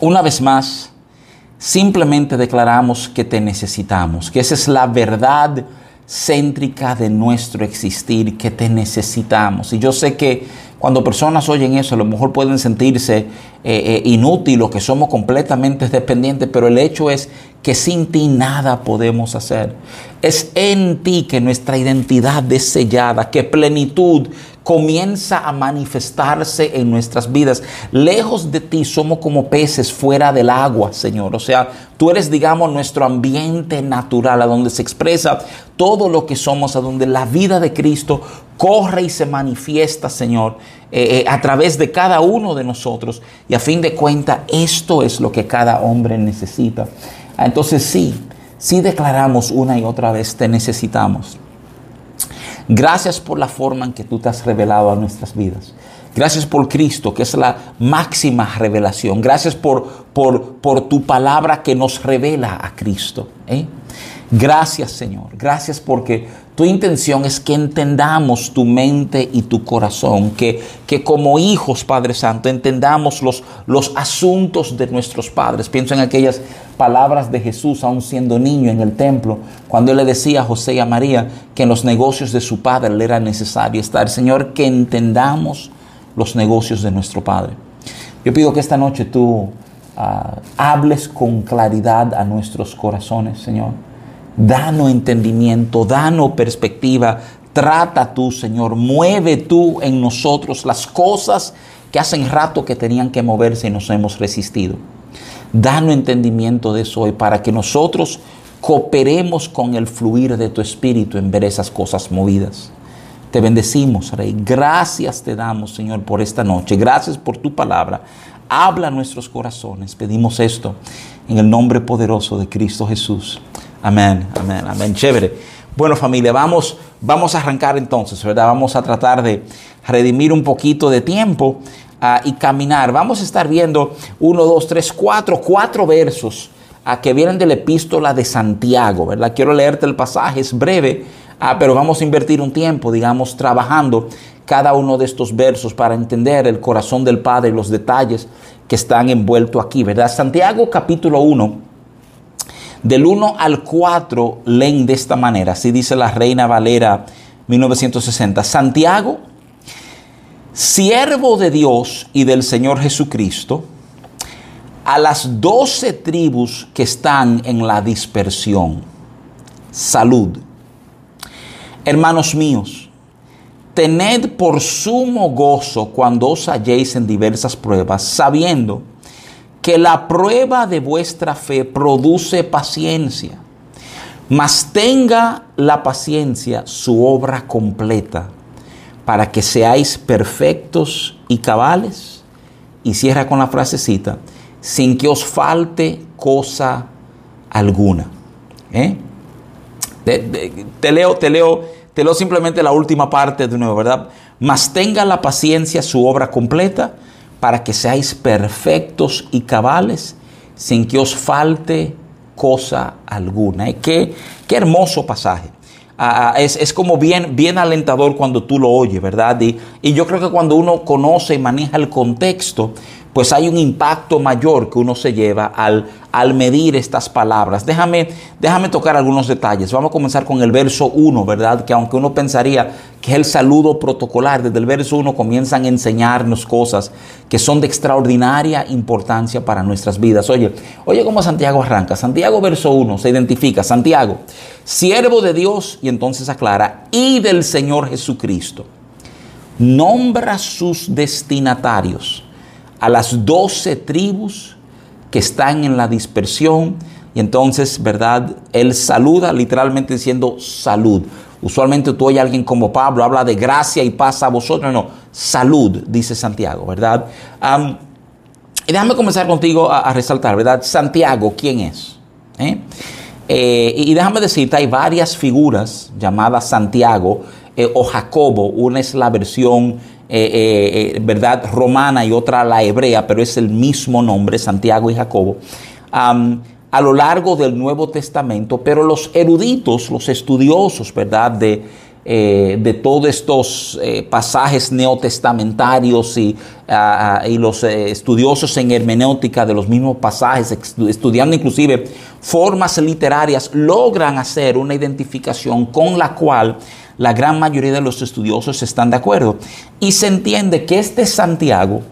Una vez más, simplemente declaramos que te necesitamos, que esa es la verdad céntrica de nuestro existir, que te necesitamos. Y yo sé que cuando personas oyen eso, a lo mejor pueden sentirse eh, eh, inútiles o que somos completamente dependientes, pero el hecho es que sin ti nada podemos hacer. Es en ti que nuestra identidad es sellada, que plenitud comienza a manifestarse en nuestras vidas. Lejos de ti somos como peces fuera del agua, Señor. O sea, tú eres, digamos, nuestro ambiente natural, a donde se expresa todo lo que somos, a donde la vida de Cristo corre y se manifiesta, Señor, eh, eh, a través de cada uno de nosotros. Y a fin de cuentas, esto es lo que cada hombre necesita. Entonces sí, sí declaramos una y otra vez, te necesitamos. Gracias por la forma en que tú te has revelado a nuestras vidas. Gracias por Cristo, que es la máxima revelación. Gracias por, por, por tu palabra que nos revela a Cristo. ¿eh? Gracias Señor. Gracias porque tu intención es que entendamos tu mente y tu corazón, que, que como hijos, Padre Santo, entendamos los, los asuntos de nuestros padres. Pienso en aquellas palabras de Jesús, aún siendo niño en el templo, cuando él le decía a José y a María que en los negocios de su padre le era necesario estar. Señor, que entendamos los negocios de nuestro Padre. Yo pido que esta noche tú ah, hables con claridad a nuestros corazones, Señor Danos entendimiento, danos perspectiva. Trata tú, Señor. Mueve tú en nosotros las cosas que hacen rato que tenían que moverse y nos hemos resistido. Danos entendimiento de eso hoy para que nosotros cooperemos con el fluir de tu espíritu en ver esas cosas movidas. Te bendecimos, Rey. Gracias te damos, Señor, por esta noche. Gracias por tu palabra. Habla nuestros corazones. Pedimos esto en el nombre poderoso de Cristo Jesús. Amén, amén, amén. Chévere. Bueno familia, vamos, vamos a arrancar entonces, ¿verdad? Vamos a tratar de redimir un poquito de tiempo ah, y caminar. Vamos a estar viendo uno, dos, tres, cuatro, cuatro versos ah, que vienen de la epístola de Santiago, ¿verdad? Quiero leerte el pasaje, es breve, ah, pero vamos a invertir un tiempo, digamos, trabajando cada uno de estos versos para entender el corazón del Padre y los detalles que están envueltos aquí, ¿verdad? Santiago capítulo 1 del 1 al 4 leen de esta manera, así dice la Reina Valera 1960. Santiago, siervo de Dios y del Señor Jesucristo, a las doce tribus que están en la dispersión. Salud. Hermanos míos, tened por sumo gozo cuando os halléis en diversas pruebas, sabiendo que la prueba de vuestra fe produce paciencia, mas tenga la paciencia su obra completa, para que seáis perfectos y cabales. Y cierra con la frasecita, sin que os falte cosa alguna. ¿Eh? Te, leo, te leo, te leo simplemente la última parte de nuevo, ¿verdad? Mas tenga la paciencia su obra completa para que seáis perfectos y cabales sin que os falte cosa alguna. ¿Eh? Qué, qué hermoso pasaje. Ah, ah, es, como bien, bien alentador cuando tú lo oyes, ¿verdad? Y, y yo creo que cuando uno conoce y maneja el contexto, pues hay un impacto mayor que uno se lleva al, al medir estas palabras. Déjame, déjame tocar algunos detalles. Vamos a comenzar con el verso 1, ¿verdad? Que aunque uno pensaría que es el saludo protocolar, desde el verso 1 comienzan a enseñarnos cosas que son de extraordinaria importancia para nuestras vidas. Oye, oye cómo Santiago arranca. Santiago verso 1 se identifica. Santiago, siervo de Dios, y entonces aclara, y del Señor Jesucristo. Nombra sus destinatarios a las doce tribus que están en la dispersión. Y entonces, ¿verdad? Él saluda literalmente diciendo salud. Usualmente tú oyes a alguien como Pablo, habla de gracia y paz a vosotros. No, salud, dice Santiago, ¿verdad? y déjame comenzar contigo a, resaltar, ¿verdad? Santiago, ¿quién es? ¿Eh? Eh, y déjame decirte, hay varias figuras llamadas Santiago eh, o Jacobo. Una es la versión eh, eh, eh, ¿verdad? romana y otra la hebrea, pero es el mismo nombre, Santiago y Jacobo, a lo largo del Nuevo Testamento, pero los eruditos, los estudiosos, ¿verdad? De, de todos estos pasajes neotestamentarios y, ah, ah, y los estudiosos en hermenéutica de los mismos pasajes, estudiando inclusive formas literarias, logran hacer una identificación con la cual la gran mayoría de los estudiosos están de acuerdo. Y se entiende que este Santiago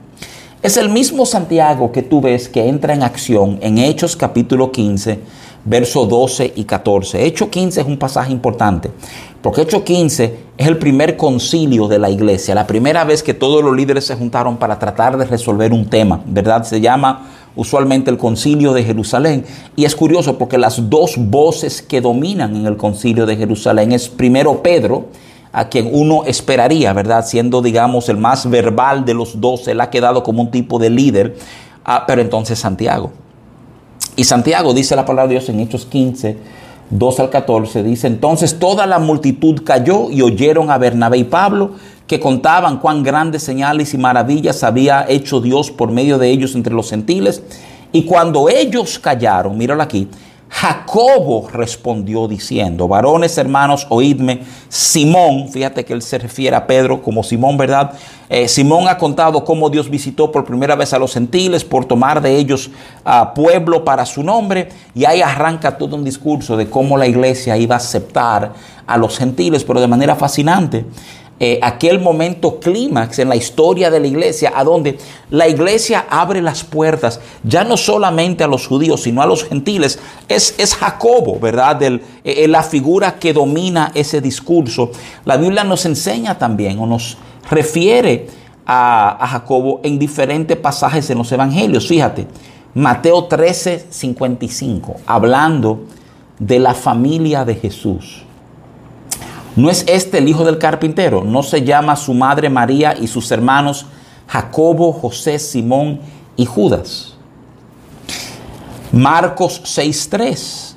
es el mismo Santiago que tú ves que entra en acción en Hechos capítulo 15, versos 12 y 14. Hecho 15 es un pasaje importante porque Hecho 15 es el primer concilio de la iglesia, la primera vez que todos los líderes se juntaron para tratar de resolver un tema, ¿verdad? Se llama usualmente el concilio de Jerusalén. Y es curioso porque las dos voces que dominan en el concilio de Jerusalén es primero Pedro, a quien uno esperaría, ¿verdad? Siendo, digamos, el más verbal de los dos, él ha quedado como un tipo de líder, ah, pero entonces Santiago. Y Santiago dice la palabra de Dios en Hechos 15, 2 al 14 dice, entonces toda la multitud cayó y oyeron a Bernabé y Pablo que contaban cuán grandes señales y maravillas había hecho Dios por medio de ellos entre los gentiles. Y cuando ellos callaron, míralo aquí, Jacobo respondió diciendo, varones hermanos, oídme, Simón, fíjate que él se refiere a Pedro como Simón, ¿verdad? Eh, Simón ha contado cómo Dios visitó por primera vez a los gentiles por tomar de ellos a pueblo para su nombre y ahí arranca todo un discurso de cómo la iglesia iba a aceptar a los gentiles, pero de manera fascinante. Eh, aquel momento clímax en la historia de la iglesia, a donde la iglesia abre las puertas ya no solamente a los judíos, sino a los gentiles, es, es Jacobo, ¿verdad? El, eh, la figura que domina ese discurso. La Biblia nos enseña también o nos refiere a, a Jacobo en diferentes pasajes en los evangelios. Fíjate, Mateo 13, 55, hablando de la familia de Jesús. ¿No es este el hijo del carpintero? ¿No se llama su madre María y sus hermanos Jacobo, José, Simón y Judas? Marcos 6.3,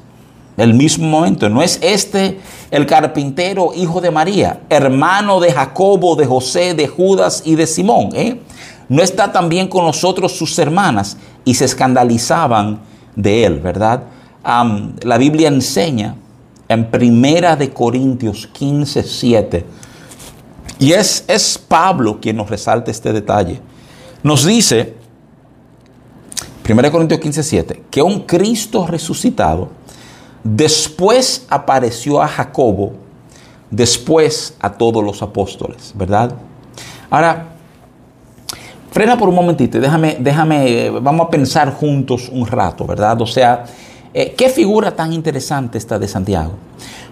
el mismo momento. ¿No es este el carpintero, hijo de María, hermano de Jacobo, de José, de Judas y de Simón? Eh? ¿No está también con nosotros sus hermanas? Y se escandalizaban de él, ¿verdad? la Biblia enseña en Primera de Corintios 15, 7. Y es, es Pablo quien nos resalta este detalle. Nos dice, 1 Corintios 15, 7, que un Cristo resucitado después apareció a Jacobo, después a todos los apóstoles, ¿verdad? Ahora, frena por un momentito, déjame, déjame, vamos a pensar juntos un rato, ¿verdad? O sea, eh, ¿Qué figura tan interesante esta de Santiago?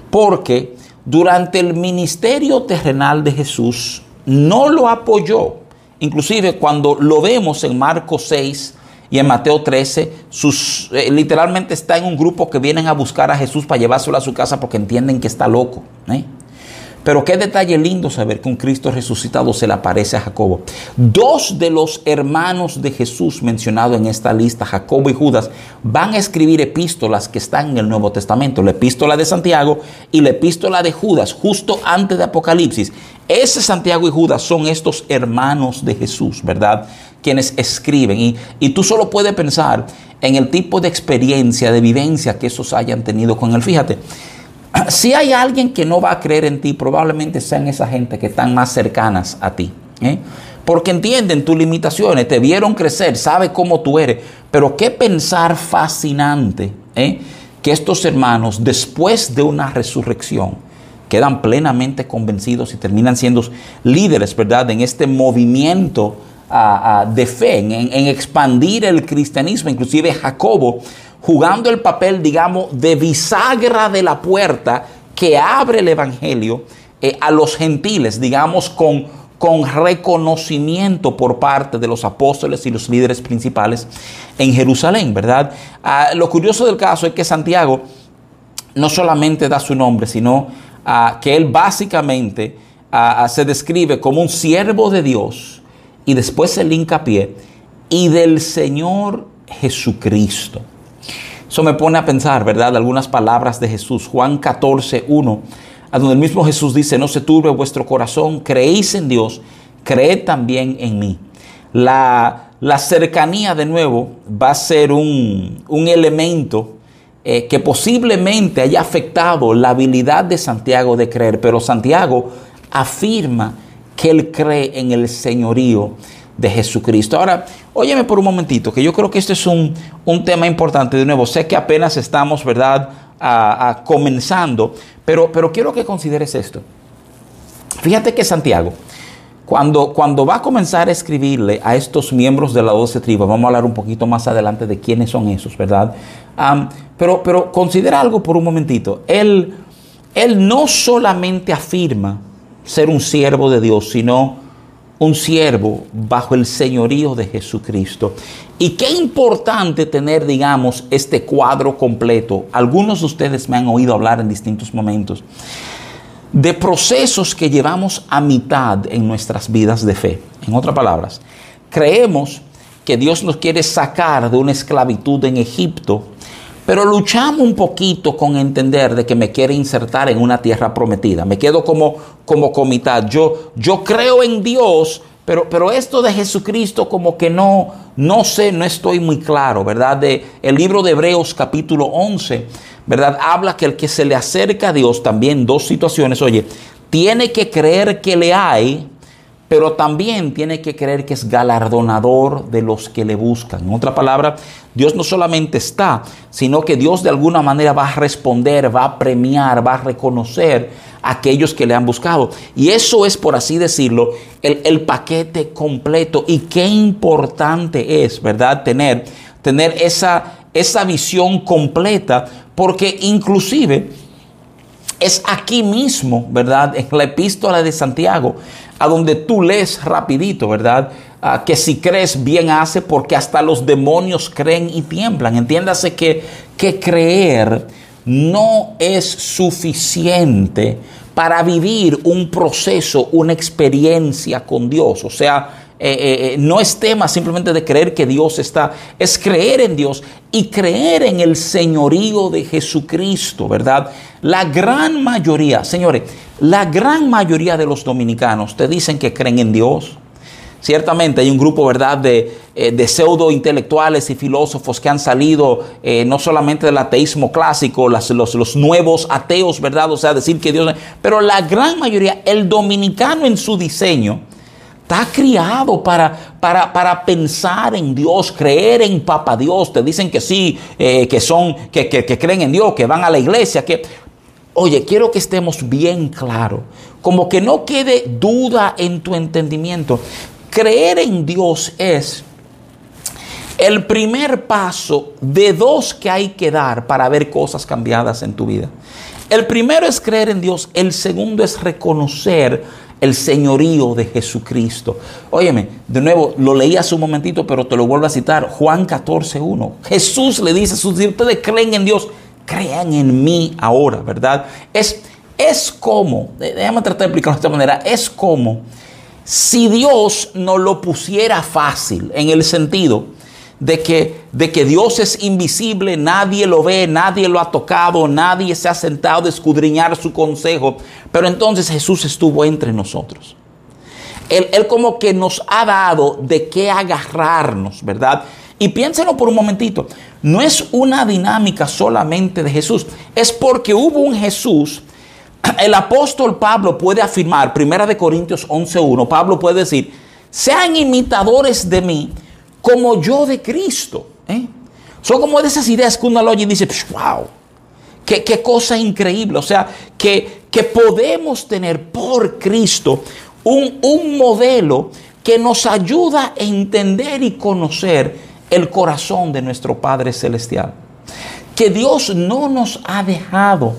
Porque durante el ministerio terrenal de Jesús no lo apoyó. Inclusive cuando lo vemos en Marcos 6 y en Mateo 13, sus, eh, literalmente está en un grupo que vienen a buscar a Jesús para llevárselo a su casa porque entienden que está loco. ¿eh? Pero qué detalle lindo saber que un Cristo resucitado se le aparece a Jacobo. Dos de los hermanos de Jesús mencionados en esta lista, Jacobo y Judas, van a escribir epístolas que están en el Nuevo Testamento. La epístola de Santiago y la epístola de Judas, justo antes de Apocalipsis. Ese Santiago y Judas son estos hermanos de Jesús, ¿verdad? Quienes escriben. Y, y tú solo puedes pensar en el tipo de experiencia, de vivencia que esos hayan tenido con él. Fíjate. Si hay alguien que no va a creer en ti, probablemente sean esa gente que están más cercanas a ti. ¿eh? Porque entienden tus limitaciones, te vieron crecer, sabe cómo tú eres. Pero qué pensar fascinante ¿eh? que estos hermanos, después de una resurrección, quedan plenamente convencidos y terminan siendo líderes, ¿verdad? En este movimiento de fe, en, en expandir el cristianismo. Inclusive Jacobo jugando el papel, digamos, de bisagra de la puerta que abre el Evangelio eh, a los gentiles, digamos, con, con reconocimiento por parte de los apóstoles y los líderes principales en Jerusalén, ¿verdad? Ah, lo curioso del caso es que Santiago no solamente da su nombre, sino ah, que él básicamente ah, se describe como un siervo de Dios y después el hincapié y del Señor Jesucristo. Eso me pone a pensar, ¿verdad? Algunas palabras de Jesús. Juan 14, 1, a donde el mismo Jesús dice, no se turbe vuestro corazón, creéis en Dios, creed también en mí. La, la cercanía de nuevo va a ser un, un elemento eh, que posiblemente haya afectado la habilidad de Santiago de creer, pero Santiago afirma que él cree en el señorío de Jesucristo. Ahora, óyeme por un momentito, que yo creo que este es un, tema importante. De nuevo, sé que apenas estamos, ¿verdad?, a, comenzando, pero, pero quiero que consideres esto. Fíjate que Santiago, cuando, cuando va a comenzar a escribirle a estos miembros de la doce tribus, vamos a hablar un poquito más adelante de quiénes son esos, ¿verdad? pero, pero considera algo por un momentito. Él, él no solamente afirma ser un siervo de Dios, sino un siervo bajo el señorío de Jesucristo. Y qué importante tener, digamos, este cuadro completo. Algunos de ustedes me han oído hablar en distintos momentos de procesos que llevamos a mitad en nuestras vidas de fe. En otras palabras, creemos que Dios nos quiere sacar de una esclavitud en Egipto pero luchamos un poquito con entender de que me quiere insertar en una tierra prometida. Me quedo como, como comitad. Yo, yo creo en Dios, pero, pero esto de Jesucristo como que no, no sé, no estoy muy claro, ¿verdad? De, el libro de Hebreos capítulo 11, ¿verdad? Habla que el que se le acerca a Dios, también dos situaciones, oye, tiene que creer que le hay, pero también tiene que creer que es galardonador de los que le buscan. En otra palabra, Dios no solamente está, sino que Dios de alguna manera va a responder, va a premiar, va a reconocer a aquellos que le han buscado. Y eso es, por así decirlo, el, el paquete completo. Y qué importante es, ¿verdad? Tener, tener esa, esa visión completa, porque inclusive es aquí mismo, ¿verdad? En la epístola de Santiago, a donde tú lees rapidito, ¿verdad? Ah, que si crees bien hace porque hasta los demonios creen y tiemblan. Entiéndase que, que creer no es suficiente para vivir un proceso, una experiencia con Dios. O sea, eh, eh, eh, no es tema simplemente de creer que Dios está, es creer en Dios y creer en el señorío de Jesucristo, ¿verdad? La gran mayoría, señores, la gran mayoría de los dominicanos te dicen que creen en Dios. Ciertamente hay un grupo, ¿verdad?, de, pseudo intelectuales y filósofos que han salido no solamente del ateísmo clásico, los, los, nuevos ateos, ¿verdad? O sea, decir que Dios... Pero la gran mayoría, el dominicano en su diseño, Está criado para, para, para, pensar en Dios, creer en Papa Dios. Te dicen que sí, eh, que son, que, que, creen en Dios, que van a la iglesia, que. Oye, quiero que estemos bien claros. Como que no quede duda en tu entendimiento. Creer en Dios es el primer paso de dos que hay que dar para ver cosas cambiadas en tu vida. El primero es creer en Dios, el segundo es reconocer el señorío de Jesucristo. Óyeme, de nuevo, lo leí hace un momentito, pero te lo vuelvo a citar. Juan 14, 1. Jesús le dice, si ustedes creen en Dios, crean en mí ahora, ¿verdad? Es, es como, déjame tratar de explicarlo de esta manera, es como si Dios no lo pusiera fácil, en el sentido de que, de que Dios es invisible, nadie lo ve, nadie lo ha tocado, nadie se ha sentado a escudriñar su consejo, pero entonces Jesús estuvo entre nosotros. Él, él como que nos ha dado de qué agarrarnos, ¿verdad? Y piénsenlo por un momentito, no es una dinámica solamente de Jesús, es porque hubo un Jesús el apóstol Pablo puede afirmar, Primera de Corintios 11.1, Pablo puede decir, sean imitadores de mí como yo de Cristo. ¿eh? Son como de esas ideas que uno lo oye y dice, wow, qué, cosa increíble. O sea, que, que podemos tener por Cristo un, un modelo que nos ayuda a entender y conocer el corazón de nuestro Padre Celestial. Que Dios no nos ha dejado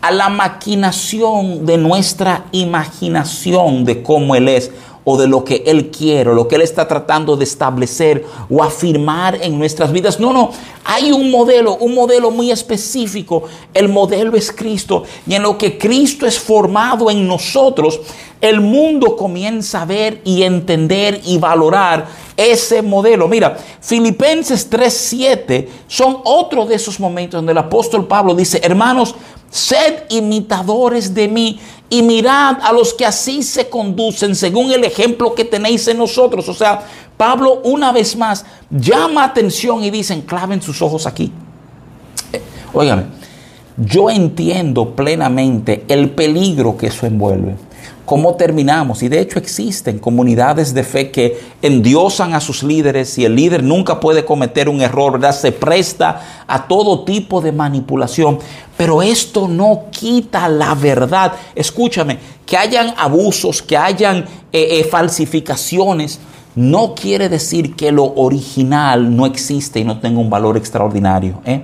a la maquinación de nuestra imaginación de cómo Él es o de lo que Él quiere, lo que Él está tratando de establecer o afirmar en nuestras vidas. No, no, hay un modelo, un modelo muy específico. El modelo es Cristo. Y en lo que Cristo es formado en nosotros, el mundo comienza a ver y entender y valorar ese modelo. Mira, Filipenses 3:7 son otro de esos momentos donde el apóstol Pablo dice, hermanos, sed imitadores de mí y mirad a los que así se conducen según el ejemplo que tenéis en nosotros. O sea, Pablo una vez más llama atención y dicen, claven sus ojos aquí. Eh, yo entiendo plenamente el peligro que eso envuelve. ¿Cómo terminamos? Y de hecho existen comunidades de fe que endiosan a sus líderes y el líder nunca puede cometer un error, ¿verdad? Se presta a todo tipo de manipulación, pero esto no quita la verdad. Escúchame, que hayan abusos, que hayan eh, eh, falsificaciones, no quiere decir que lo original no existe y no tenga un valor extraordinario. ¿eh?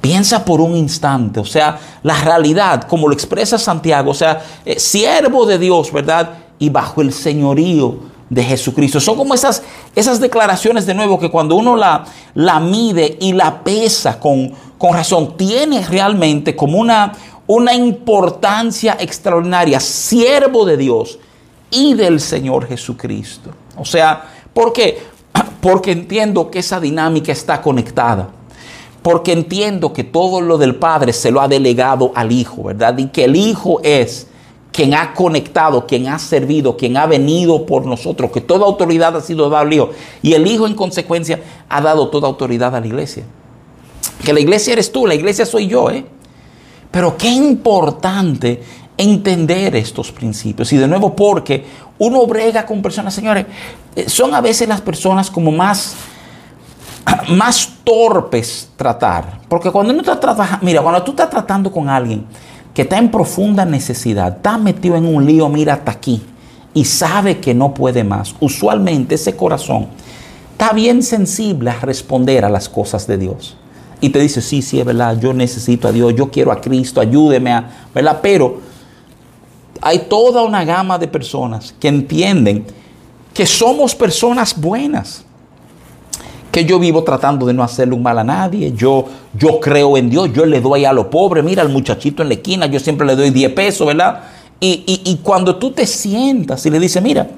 Piensa por un instante, o sea, la realidad, como lo expresa Santiago, o sea, eh, siervo de Dios, ¿verdad? Y bajo el señorío de Jesucristo. Son como esas, esas declaraciones de nuevo que cuando uno la, la mide y la pesa con, con razón, tiene realmente como una, una importancia extraordinaria, siervo de Dios y del Señor Jesucristo. O sea, ¿por qué? Porque entiendo que esa dinámica está conectada. Porque entiendo que todo lo del Padre se lo ha delegado al Hijo, ¿verdad? Y que el Hijo es quien ha conectado, quien ha servido, quien ha venido por nosotros, que toda autoridad ha sido dada al Hijo. Y el Hijo en consecuencia ha dado toda autoridad a la iglesia. Que la iglesia eres tú, la iglesia soy yo, ¿eh? Pero qué importante entender estos principios. Y de nuevo, porque uno brega con personas, señores, eh, son a veces las personas como más, más torpes tratar. Porque cuando uno está trabajando, mira, cuando tú estás tratando con alguien que está en profunda necesidad, está metido en un lío, mira hasta aquí, y sabe que no puede más, usualmente ese corazón está bien sensible a responder a las cosas de Dios. Y te dice, sí, sí, es verdad, yo necesito a Dios, yo quiero a Cristo, ayúdeme a, ¿verdad? Pero hay toda una gama de personas que entienden que somos personas buenas. Que yo vivo tratando de no hacerle un mal a nadie. Yo, yo creo en Dios. Yo le doy a lo pobre. Mira al muchachito en la esquina. Yo siempre le doy 10 pesos, ¿verdad? Y, y cuando tú te sientas y le dices, mira,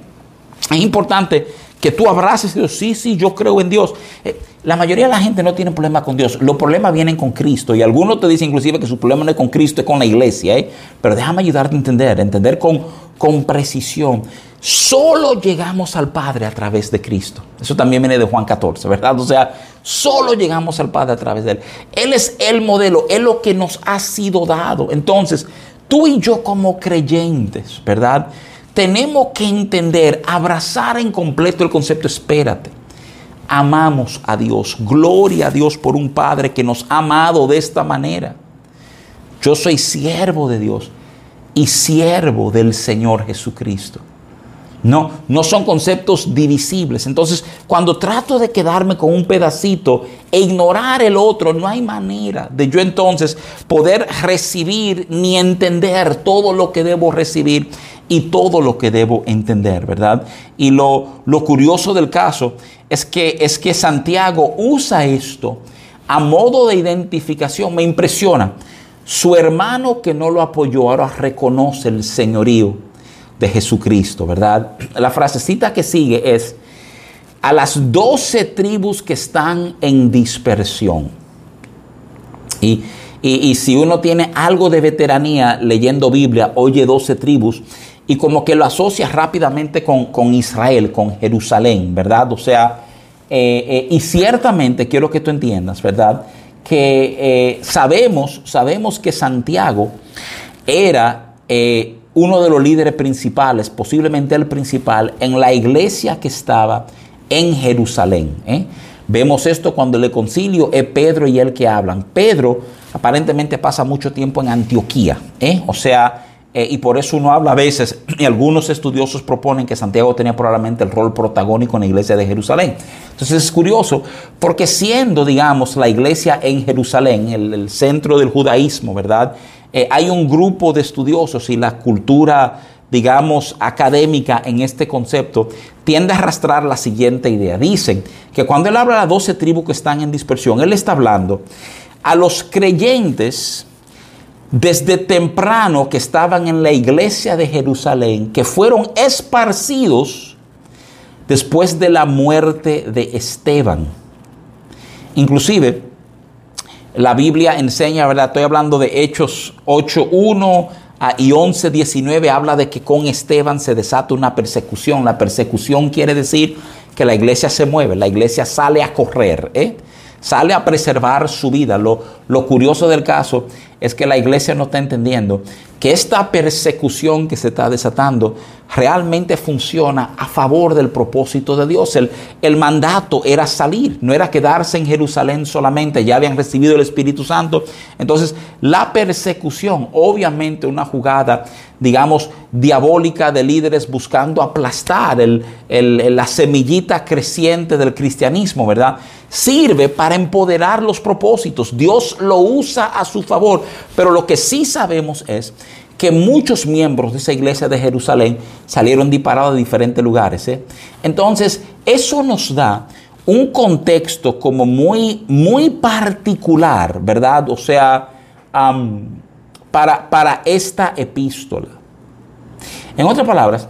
es importante que tú abraces a Dios. Sí, sí, yo creo en Dios. Eh, la mayoría de la gente no tiene problema con Dios. Los problemas vienen con Cristo. Y algunos te dicen inclusive que su problema no es con Cristo, es con la iglesia. ¿eh? Pero déjame ayudarte a entender, entender con, con precisión. Solo llegamos al Padre a través de Cristo. Eso también viene de Juan 14, ¿verdad? O sea, solo llegamos al Padre a través de Él. Él es el modelo, es lo que nos ha sido dado. Entonces, tú y yo como creyentes, ¿verdad? Tenemos que entender, abrazar en completo el concepto, espérate. Amamos a Dios, gloria a Dios por un Padre que nos ha amado de esta manera. Yo soy siervo de Dios y siervo del Señor Jesucristo. No, no son conceptos divisibles. Entonces, cuando trato de quedarme con un pedacito e ignorar el otro, no hay manera de yo entonces poder recibir ni entender todo lo que debo recibir y todo lo que debo entender, ¿verdad? Y lo, lo curioso del caso es que, es que Santiago usa esto a modo de identificación. Me impresiona. Su hermano que no lo apoyó ahora reconoce el señorío de Jesucristo, ¿verdad? La frasecita que sigue es, a las doce tribus que están en dispersión. Y, si uno tiene algo de veteranía leyendo Biblia, oye doce tribus y como que lo asocia rápidamente con, Israel, con Jerusalén, ¿verdad? O sea, eh, eh, y ciertamente quiero que tú entiendas, ¿verdad? Que eh, sabemos, sabemos que Santiago era uno de los líderes principales, posiblemente el principal, en la iglesia que estaba en Jerusalén. Vemos esto cuando el concilio es Pedro y él que hablan. Pedro aparentemente pasa mucho tiempo en Antioquía, o sea, eh, y por eso uno habla a veces, y algunos estudiosos proponen que Santiago tenía probablemente el rol protagónico en la iglesia de Jerusalén. Entonces es curioso, porque siendo, digamos, la iglesia en Jerusalén, el centro del judaísmo, ¿verdad? Eh, hay un grupo de estudiosos y la cultura, digamos, académica en este concepto tiende a arrastrar la siguiente idea. Dicen que cuando él habla de las 12 tribus que están en dispersión, él está hablando a los creyentes desde temprano que estaban en la iglesia de Jerusalén, que fueron esparcidos después de la muerte de Esteban. Inclusive, la Biblia enseña, ¿verdad? Estoy hablando de Hechos 8.1 ah, y 11.19, habla de que con Esteban se desata una persecución. La persecución quiere decir que la iglesia se mueve, la iglesia sale a correr. ¿eh? sale a preservar su vida. Lo, lo curioso del caso es que la iglesia no está entendiendo que esta persecución que se está desatando realmente funciona a favor del propósito de Dios. El, el, mandato era salir, no era quedarse en Jerusalén solamente, ya habían recibido el Espíritu Santo. Entonces, la persecución, obviamente una jugada, digamos, diabólica de líderes buscando aplastar el, el, la semillita creciente del cristianismo, ¿verdad? Sirve para empoderar los propósitos. Dios lo usa a su favor, pero lo que sí sabemos es que muchos miembros de esa iglesia de Jerusalén salieron disparados de diferentes lugares. ¿eh? Entonces, eso nos da un contexto como muy, muy particular, ¿verdad? O sea, para, para esta epístola. En otras palabras,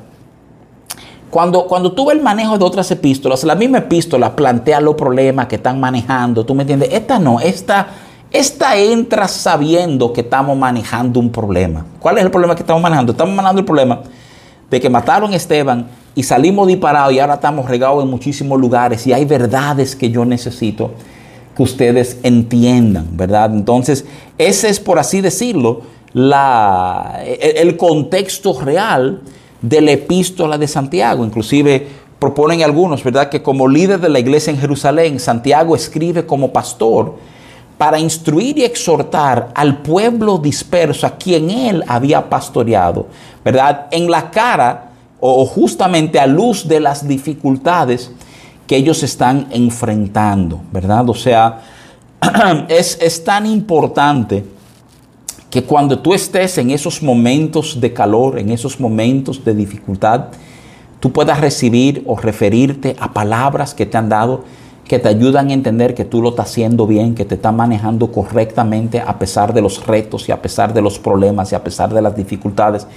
cuando, cuando tú ves el manejo de otras epístolas, la misma epístola plantea los problemas que están manejando, ¿tú me entiendes? Esta no, esta esta entra sabiendo que estamos manejando un problema. ¿Cuál es el problema que estamos manejando? Estamos manejando el problema de que mataron a Esteban y salimos disparados y ahora estamos regados en muchísimos lugares y hay verdades que yo necesito que ustedes entiendan, ¿verdad? Entonces, ese es, por así decirlo, la, el contexto real de la epístola de Santiago. Inclusive proponen algunos, ¿verdad? Que como líder de la iglesia en Jerusalén, Santiago escribe como pastor para instruir y exhortar al pueblo disperso a quien él había pastoreado, ¿verdad? En la cara o justamente a luz de las dificultades que ellos están enfrentando, ¿verdad? O sea, es, es tan importante que cuando tú estés en esos momentos de calor, en esos momentos de dificultad, tú puedas recibir o referirte a palabras que te han dado que te ayudan a entender que tú lo estás haciendo bien, que te estás manejando correctamente a pesar de los retos y a pesar de los problemas y a pesar de las dificultades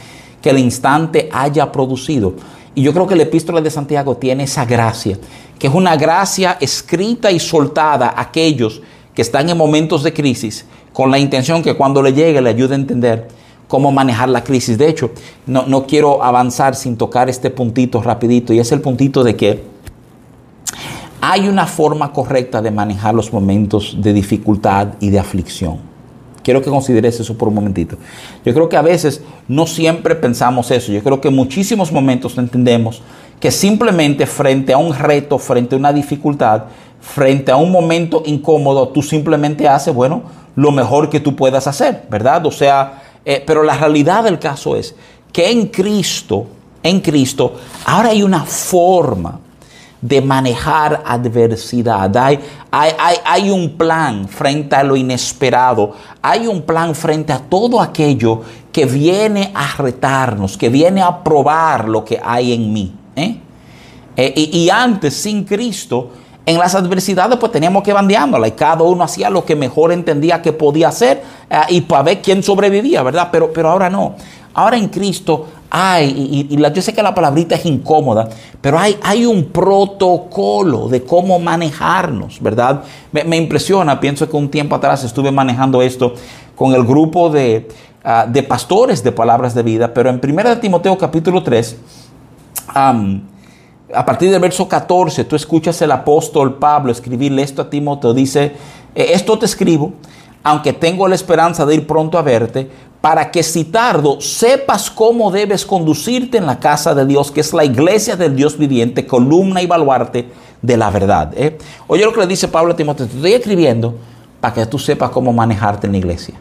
que el instante haya producido. Y yo creo que la epístola de Santiago tiene esa gracia, que es una gracia escrita y soltada a aquellos que están en momentos de crisis, con la intención que cuando le llegue le ayude a entender cómo manejar la crisis. De hecho, no, no quiero avanzar sin tocar este puntito rapidito, y es el puntito de que hay una forma correcta de manejar los momentos de dificultad y de aflicción. Quiero que consideres eso por un momentito. Yo creo que a veces no siempre pensamos eso. Yo creo que en muchísimos momentos entendemos que simplemente frente a un reto, frente a una dificultad, frente a un momento incómodo, tú simplemente haces, bueno, lo mejor que tú puedas hacer, ¿verdad? O sea, eh, pero la realidad del caso es que en Cristo, en Cristo, ahora hay una forma de manejar adversidad. Hay, hay, hay, un plan frente a lo inesperado. Hay un plan frente a todo aquello que viene a retarnos, que viene a probar lo que hay en mí. ¿eh? Eh, y, antes, sin Cristo, en las adversidades pues teníamos que bandeándola y cada uno hacía lo que mejor entendía que podía hacer eh, y para ver quién sobrevivía, ¿verdad? Pero, pero ahora no. Ahora en Cristo hay, y, yo sé que la palabrita es incómoda, pero hay, hay un protocolo de cómo manejarnos, ¿verdad? Me, impresiona, pienso que un tiempo atrás estuve manejando esto con el grupo de, ah, de pastores de palabras de vida, pero en 1 Timoteo capítulo 3, a partir del verso 14, tú escuchas el apóstol Pablo escribirle esto a Timoteo, dice, eh, esto te escribo, aunque tengo la esperanza de ir pronto a verte, para que si tardo sepas cómo debes conducirte en la casa de Dios, que es la iglesia del Dios viviente, columna y baluarte de la verdad. ¿eh? Oye lo que le dice Pablo a Timoteo, te estoy escribiendo para que tú sepas cómo manejarte en la iglesia.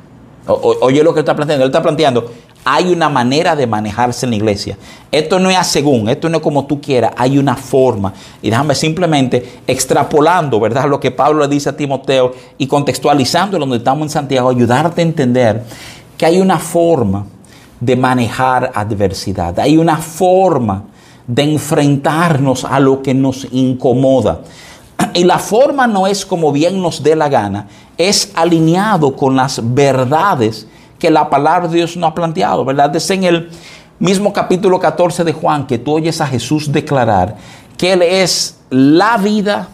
oye lo que él está planteando, él está planteando, hay una manera de manejarse en la iglesia. Esto no es a según, esto no es como tú quieras, hay una forma. Y déjame simplemente extrapolando, ¿verdad? Lo que Pablo le dice a Timoteo y contextualizando donde estamos en Santiago, ayudarte a entender que hay una forma de manejar adversidad, hay una forma de enfrentarnos a lo que nos incomoda. Y la forma no es como bien nos dé la gana, es alineado con las verdades que la palabra de Dios nos ha planteado, ¿verdad? Es en el mismo capítulo 14 de Juan que tú oyes a Jesús declarar que Él es la vida,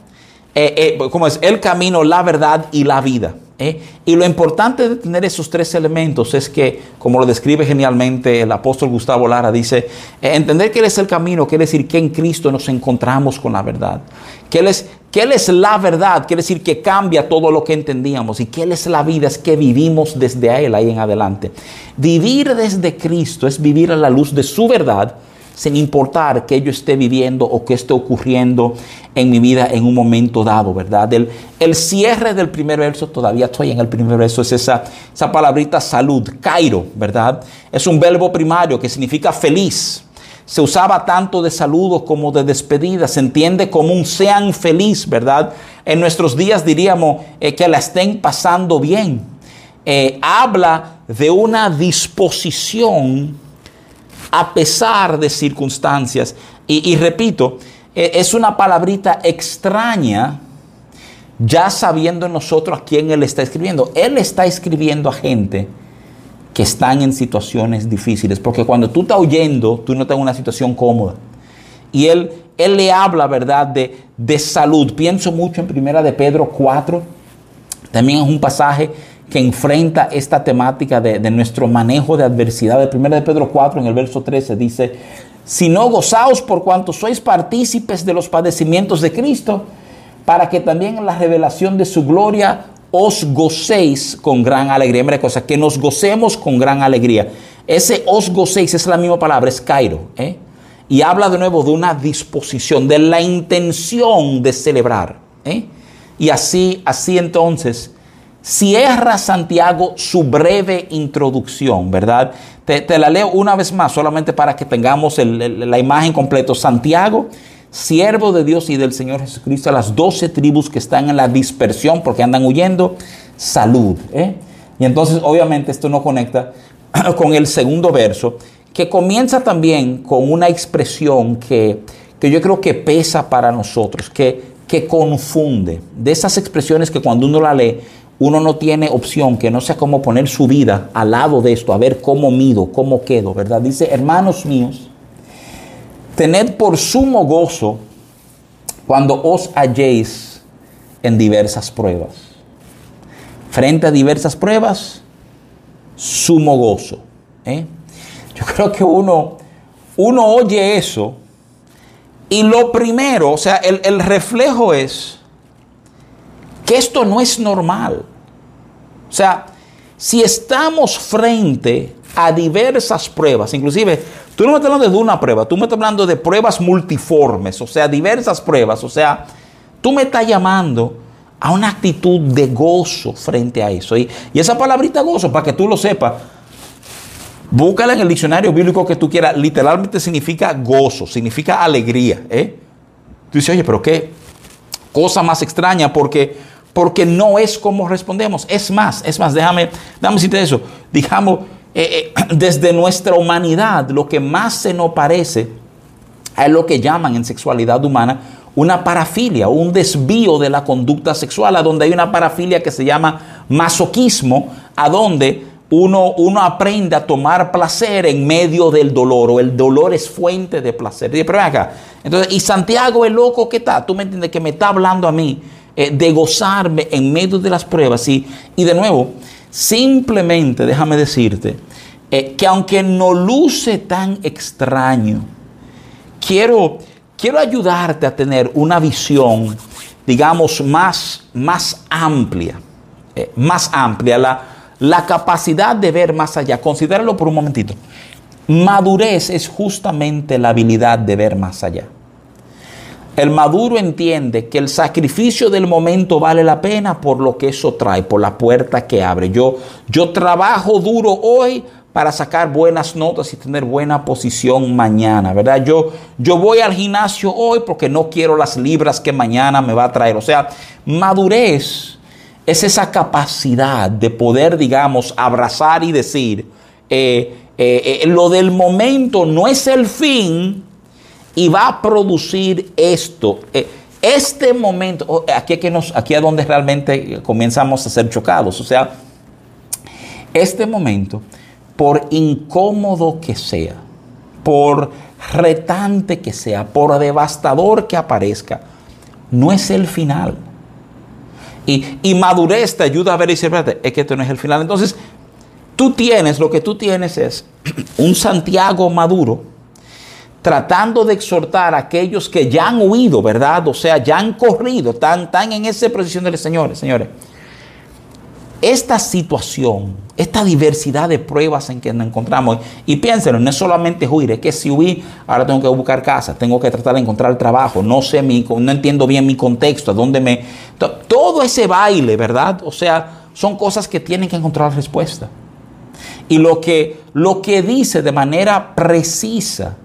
eh, eh, como es el camino, la verdad y la vida. ¿eh? Y lo importante de tener esos tres elementos es que, como lo describe genialmente el apóstol Gustavo Lara, dice, eh, entender que Él es el camino, quiere decir que en Cristo nos encontramos con la verdad, que Él es que Él es la verdad, quiere decir que cambia todo lo que entendíamos y que Él es la vida, es que vivimos desde Él ahí en adelante. Vivir desde Cristo es vivir a la luz de su verdad sin importar que yo esté viviendo o que esté ocurriendo en mi vida en un momento dado, ¿verdad? El, cierre del primer verso, todavía estoy en el primer verso, es esa, esa palabrita salud, cairo, ¿verdad? Es un verbo primario que significa feliz. Se usaba tanto de saludo como de despedida. Se entiende como un sean feliz, ¿verdad? En nuestros días diríamos eh, que la estén pasando bien. Eh, habla de una disposición a pesar de circunstancias. Y, repito, e, es una palabrita extraña, ya sabiendo nosotros a quién Él está escribiendo. Él está escribiendo a gente que están en situaciones difíciles, porque cuando tú estás oyendo, tú no estás en una situación cómoda. Y Él, él le habla, ¿verdad?, de, de salud. Pienso mucho en Primera de Pedro 4, también es un pasaje que enfrenta esta temática de, nuestro manejo de adversidad. De 1 de Pedro 4, en el verso 13, dice, si no gozaos por cuanto sois partícipes de los padecimientos de Cristo, para que también en la revelación de su gloria os gocéis con gran alegría. Mira que nos gocemos con gran alegría. Ese os gocéis es la misma palabra, es Cairo. ¿eh? Y habla de nuevo de una disposición, de la intención de celebrar. ¿eh? Y así, así entonces, Cierra Santiago su breve introducción, ¿verdad? Te, la leo una vez más, solamente para que tengamos la imagen completa. Santiago, siervo de Dios y del Señor Jesucristo, a las doce tribus que están en la dispersión porque andan huyendo, salud. ¿eh? Y entonces, obviamente, esto no conecta con el segundo verso, que comienza también con una expresión que, que yo creo que pesa para nosotros, que, que confunde. De esas expresiones que cuando uno la lee, uno no tiene opción que no sea como poner su vida al lado de esto, a ver cómo mido, cómo quedo, ¿verdad? Dice, hermanos míos, tened por sumo gozo cuando os halléis en diversas pruebas. Frente a diversas pruebas, sumo gozo. ¿eh? Yo creo que uno, uno oye eso y lo primero, o sea, el, el reflejo es que esto no es normal. O sea, si estamos frente a diversas pruebas, inclusive, tú no me estás hablando de una prueba, tú me estás hablando de pruebas multiformes, o sea, diversas pruebas, o sea, tú me estás llamando a una actitud de gozo frente a eso. Y, esa palabrita gozo, para que tú lo sepas, búscala en el diccionario bíblico que tú quieras, literalmente significa gozo, significa alegría. ¿eh? Tú dices, oye, pero qué cosa más extraña, porque porque no es como respondemos. Es más, es más, déjame, déjame decirte eso. Digamos, eh, eh, desde nuestra humanidad, lo que más se nos parece es lo que llaman en sexualidad humana una parafilia, un desvío de la conducta sexual, a donde hay una parafilia que se llama masoquismo, a donde uno, uno aprende a tomar placer en medio del dolor, o el dolor es fuente de placer. Ven acá, entonces, y Santiago es loco que está, tú me entiendes que me está hablando a mí eh, de gozarme en medio de las pruebas. Y, y de nuevo, simplemente déjame decirte eh, que aunque no luce tan extraño, quiero, quiero ayudarte a tener una visión, digamos, más, más amplia, eh, más amplia, la, la capacidad de ver más allá. Considéralo por un momentito. Madurez es justamente la habilidad de ver más allá. El maduro entiende que el sacrificio del momento vale la pena por lo que eso trae, por la puerta que abre. Yo, yo trabajo duro hoy para sacar buenas notas y tener buena posición mañana, ¿verdad? Yo, yo voy al gimnasio hoy porque no quiero las libras que mañana me va a traer. O sea, madurez es esa capacidad de poder, digamos, abrazar y decir, eh, eh, eh, lo del momento no es el fin, y va a producir esto. Eh, este momento, oh, aquí es, donde realmente comenzamos a ser chocados. O sea, este momento, por incómodo que sea, por retante que sea, por devastador que aparezca, no es el final. Y, y madurez te ayuda a ver y decir, es que esto no es el final. Entonces, tú tienes, lo que tú tienes es un Santiago maduro tratando de exhortar a aquellos que ya han huido, ¿verdad? O sea, ya han corrido, están, están en esa posición de los señores. Esta situación, esta diversidad de pruebas en que nos encontramos, y piénsenlo, no es solamente huir, es que si huí, ahora tengo que buscar casa, tengo que tratar de encontrar trabajo, no sé, mi, no entiendo bien mi contexto, dónde me... Todo ese baile, ¿verdad? O sea, son cosas que tienen que encontrar respuesta. Y lo que, lo que dice de manera precisa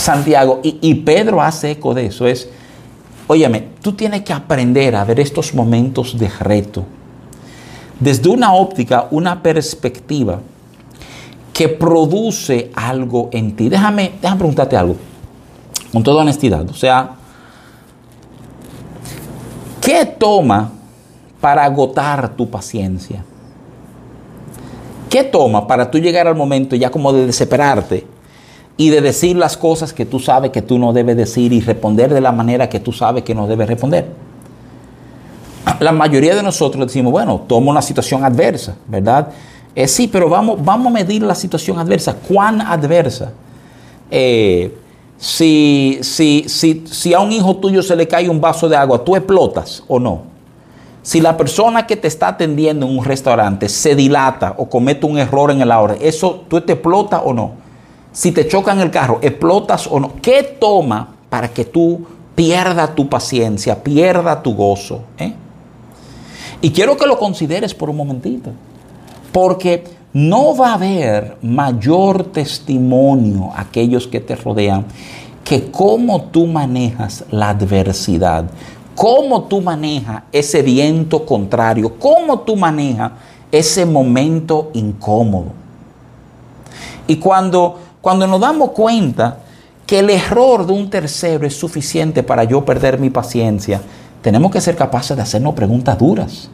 Santiago, y, y Pedro hace eco de eso, es, óyeme, tú tienes que aprender a ver estos momentos de reto desde una óptica, una perspectiva que produce algo en ti. Déjame, déjame preguntarte algo, con toda honestidad. O sea, ¿qué toma para agotar tu paciencia? ¿Qué toma para tú llegar al momento ya como de desesperarte y de decir las cosas que tú sabes que tú no debes decir y responder de la manera que tú sabes que no debes responder? La mayoría de nosotros decimos, bueno, tomo una situación adversa, ¿verdad? Eh, sí, pero vamos, vamos a medir la situación adversa. ¿Cuán adversa? Eh, si, si, si, si a un hijo tuyo se le cae un vaso de agua, ¿tú explotas o no? Si la persona que te está atendiendo en un restaurante se dilata o comete un error en el hora, ¿eso tú te explota o no? Si te chocan el carro, ¿explotas o no? ¿Qué toma para que tú pierda tu paciencia, pierda tu gozo? Eh? Y quiero que lo consideres por un momentito, porque no va a haber mayor testimonio a aquellos que te rodean que cómo tú manejas la adversidad, cómo tú manejas ese viento contrario, cómo tú manejas ese momento incómodo. Y cuando, cuando nos damos cuenta que el error de un tercero es suficiente para yo perder mi paciencia, tenemos que ser capaces de hacernos preguntas duras.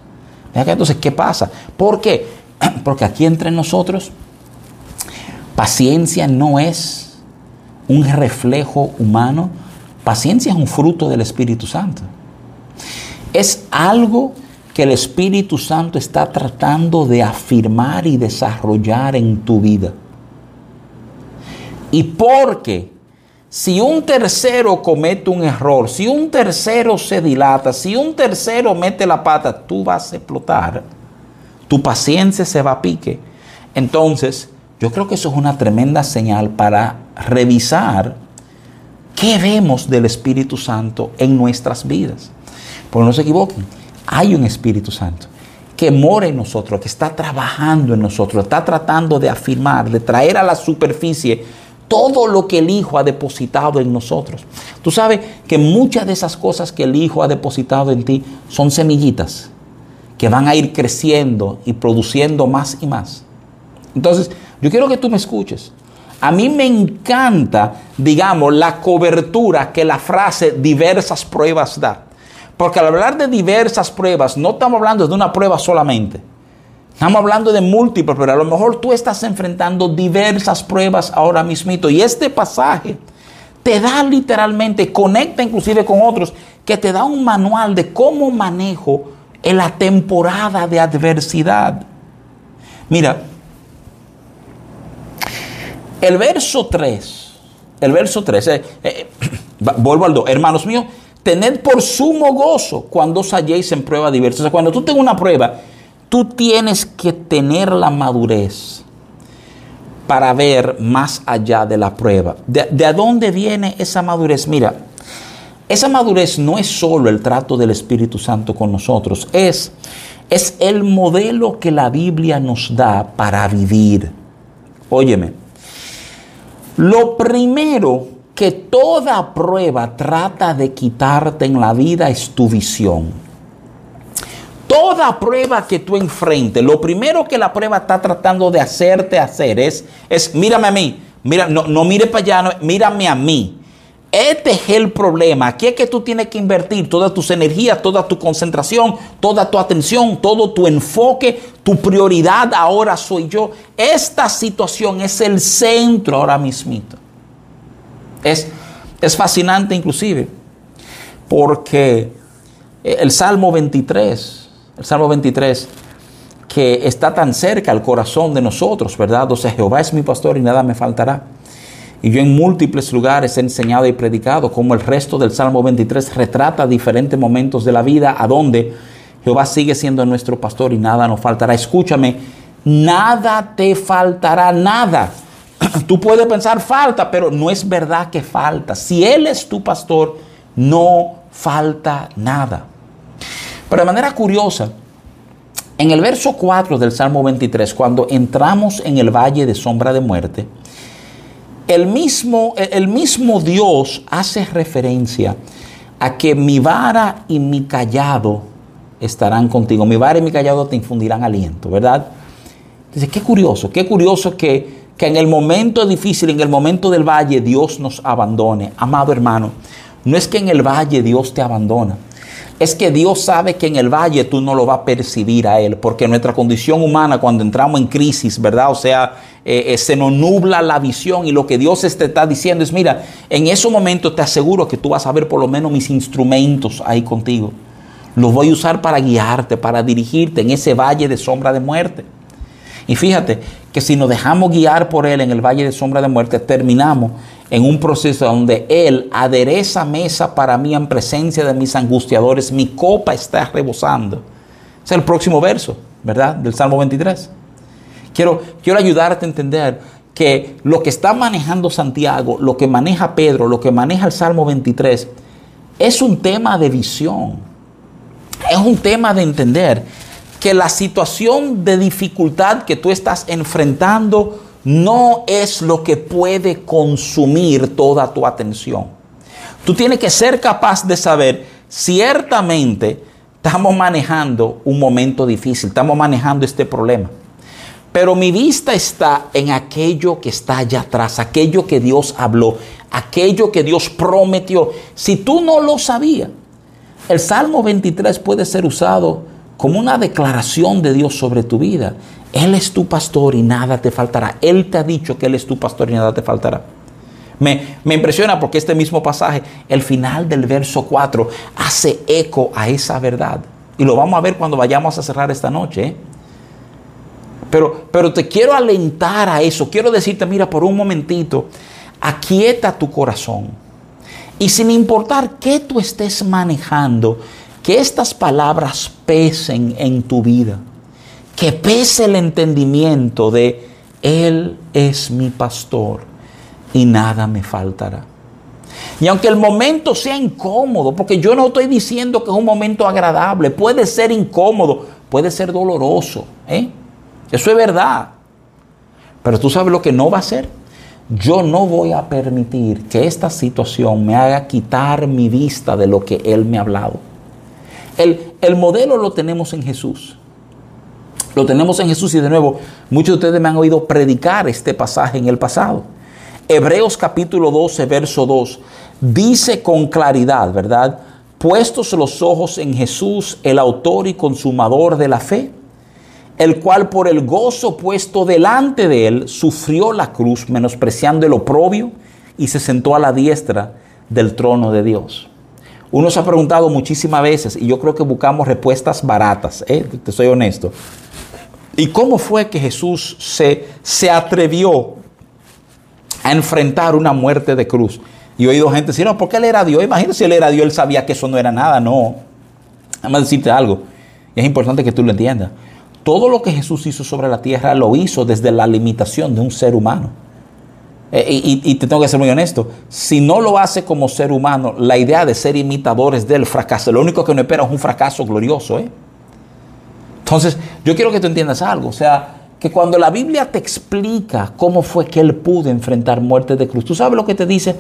Entonces, ¿qué pasa? ¿Por qué? Porque aquí entre nosotros, paciencia no es un reflejo humano, paciencia es un fruto del Espíritu Santo. Es algo que el Espíritu Santo está tratando de afirmar y desarrollar en tu vida. Y porque si un tercero comete un error, si un tercero se dilata, si un tercero mete la pata, tú vas a explotar. Tu paciencia se va a pique. Entonces, yo creo que eso es una tremenda señal para revisar qué vemos del Espíritu Santo en nuestras vidas. Porque no se equivoquen, hay un Espíritu Santo que mora en nosotros, que está trabajando en nosotros, está tratando de afirmar, de traer a la superficie todo lo que el Hijo ha depositado en nosotros. Tú sabes que muchas de esas cosas que el Hijo ha depositado en ti son semillitas que van a ir creciendo y produciendo más y más. Entonces, yo quiero que tú me escuches. A mí me encanta, digamos, la cobertura que la frase diversas pruebas da. Porque al hablar de diversas pruebas, no estamos hablando de una prueba solamente. Estamos hablando de múltiples, pero a lo mejor tú estás enfrentando diversas pruebas ahora mismito. Y este pasaje te da literalmente, conecta inclusive con otros, que te da un manual de cómo manejo en la temporada de adversidad. Mira, el verso 3, el verso 3, eh, eh, vuelvo al 2, hermanos míos, tened por sumo gozo cuando os halléis en prueba diversa. O sea, cuando tú tengas una prueba, tú tienes que tener la madurez para ver más allá de la prueba. ¿De, de dónde viene esa madurez? Mira, esa madurez no es solo el trato del Espíritu Santo con nosotros, es, es el modelo que la Biblia nos da para vivir. Óyeme, lo primero que toda prueba trata de quitarte en la vida es tu visión. Toda prueba que tú enfrentes, lo primero que la prueba está tratando de hacerte hacer es, es mírame a mí, mira, no, no mire para allá, mírame a mí. Este es el problema. Aquí es que tú tienes que invertir todas tus energías, toda tu concentración, toda tu atención, todo tu enfoque, tu prioridad ahora soy yo. Esta situación es el centro ahora mismito. Es, es fascinante inclusive porque el Salmo 23, el Salmo 23, que está tan cerca al corazón de nosotros, ¿verdad? O sea, Jehová es mi pastor y nada me faltará. Y yo en múltiples lugares he enseñado y predicado cómo el resto del Salmo 23 retrata diferentes momentos de la vida a donde Jehová sigue siendo nuestro pastor y nada nos faltará. Escúchame, nada te faltará, nada. Tú puedes pensar falta, pero no es verdad que falta. Si Él es tu pastor, no falta nada. Pero de manera curiosa, en el verso 4 del Salmo 23, cuando entramos en el valle de sombra de muerte, el mismo, el mismo Dios hace referencia a que mi vara y mi callado estarán contigo. Mi vara y mi callado te infundirán aliento, ¿verdad? Dice, qué curioso, qué curioso que, que en el momento difícil, en el momento del valle, Dios nos abandone. Amado hermano, no es que en el valle Dios te abandona es que Dios sabe que en el valle tú no lo vas a percibir a Él, porque nuestra condición humana cuando entramos en crisis, ¿verdad? O sea, eh, eh, se nos nubla la visión y lo que Dios te está diciendo es, mira, en ese momento te aseguro que tú vas a ver por lo menos mis instrumentos ahí contigo. Los voy a usar para guiarte, para dirigirte en ese valle de sombra de muerte. Y fíjate que si nos dejamos guiar por Él en el valle de sombra de muerte, terminamos en un proceso donde Él adereza mesa para mí en presencia de mis angustiadores, mi copa está rebosando. Es el próximo verso, ¿verdad? Del Salmo 23. Quiero, quiero ayudarte a entender que lo que está manejando Santiago, lo que maneja Pedro, lo que maneja el Salmo 23, es un tema de visión. Es un tema de entender que la situación de dificultad que tú estás enfrentando no es lo que puede consumir toda tu atención. Tú tienes que ser capaz de saber, ciertamente estamos manejando un momento difícil, estamos manejando este problema. Pero mi vista está en aquello que está allá atrás, aquello que Dios habló, aquello que Dios prometió. Si tú no lo sabías, el Salmo 23 puede ser usado como una declaración de Dios sobre tu vida. Él es tu pastor y nada te faltará. Él te ha dicho que Él es tu pastor y nada te faltará. Me, impresiona porque este mismo pasaje, el final del verso 4, hace eco a esa verdad. Y lo vamos a ver cuando vayamos a cerrar esta noche. ¿eh? Pero, pero te quiero alentar a eso. Quiero decirte, mira, por un momentito, aquieta tu corazón. Y sin importar qué tú estés manejando, que estas palabras pesen en tu vida que pese el entendimiento de Él es mi pastor y nada me faltará. Y aunque el momento sea incómodo, porque yo no estoy diciendo que es un momento agradable, puede ser incómodo, puede ser doloroso, ¿eh? eso es verdad. Pero tú sabes lo que no va a ser. Yo no voy a permitir que esta situación me haga quitar mi vista de lo que Él me ha hablado. El, el modelo lo tenemos en Jesús. Lo tenemos en Jesús y de nuevo, muchos de ustedes me han oído predicar este pasaje en el pasado. Hebreos capítulo 12, verso 2, dice con claridad, ¿verdad? Puestos los ojos en Jesús, el autor y consumador de la fe, el cual por el gozo puesto delante de él sufrió la cruz, menospreciando el oprobio, y se sentó a la diestra del trono de Dios. Uno se ha preguntado muchísimas veces, y yo creo que buscamos respuestas baratas, ¿eh? te soy honesto. ¿Y cómo fue que Jesús se, se atrevió a enfrentar una muerte de cruz? Y he oído gente decir, no, porque él era Dios. Imagínate si él era Dios, él sabía que eso no era nada. No. Vamos a decirte algo. Y es importante que tú lo entiendas. Todo lo que Jesús hizo sobre la tierra lo hizo desde la limitación de un ser humano. Eh, y, te tengo que ser muy honesto. Si no lo hace como ser humano, la idea de ser imitadores del fracaso, lo único que nos espera es un fracaso glorioso. ¿eh? Entonces, yo quiero que tú entiendas algo, o sea, que cuando la Biblia te explica cómo fue que él pudo enfrentar muerte de cruz, tú sabes lo que te dice,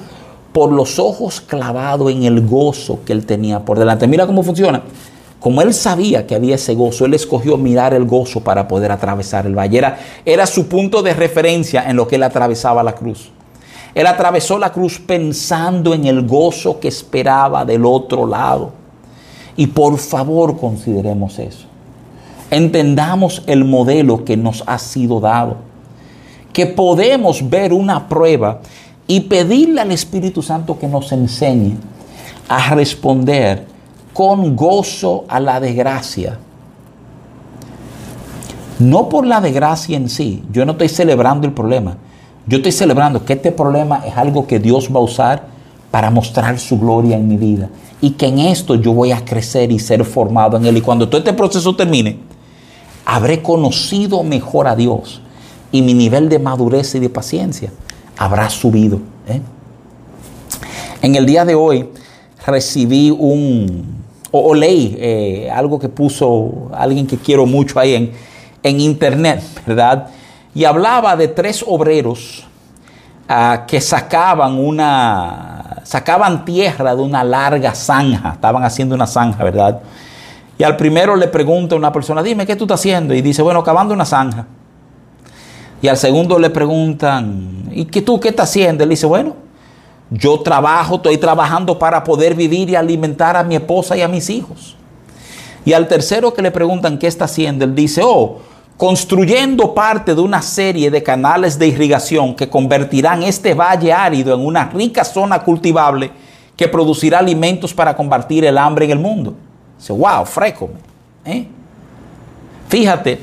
por los ojos clavados en el gozo que él tenía por delante. Mira cómo funciona. Como él sabía que había ese gozo, él escogió mirar el gozo para poder atravesar el valle. Era, su punto de referencia en lo que él atravesaba la cruz. Él atravesó la cruz pensando en el gozo que esperaba del otro lado. Y por favor consideremos eso entendamos el modelo que nos ha sido dado. Que podemos ver una prueba y pedirle al Espíritu Santo que nos enseñe a responder con gozo a la desgracia. No por la desgracia en sí, yo no estoy celebrando el problema. Yo estoy celebrando que este problema es algo que Dios va a usar para mostrar su gloria en mi vida. Y que en esto yo voy a crecer y ser formado en Él. Y cuando todo este proceso termine, habré conocido mejor a Dios. Y mi nivel de madurez y de paciencia habrá subido. ¿eh? En el día de hoy recibí un, o, leí eh, algo que puso alguien que quiero mucho ahí en, en internet, ¿verdad? Y hablaba de tres obreros ah, que sacaban una, sacaban tierra de una larga zanja, estaban haciendo una zanja, ¿verdad? Y al primero le pregunta una persona, dime, ¿qué tú estás haciendo? Y dice, bueno, cavando una zanja. Y al segundo le preguntan, ¿y qué tú qué estás haciendo? Él dice, bueno, yo trabajo, estoy trabajando para poder vivir y alimentar a mi esposa y a mis hijos. Y al tercero que le preguntan qué está haciendo, él dice, oh, construyendo parte de una serie de canales de irrigación que convertirán este valle árido en una rica zona cultivable que producirá alimentos para combatir el hambre en el mundo. Dice, wow, fresco. ¿eh? Fíjate,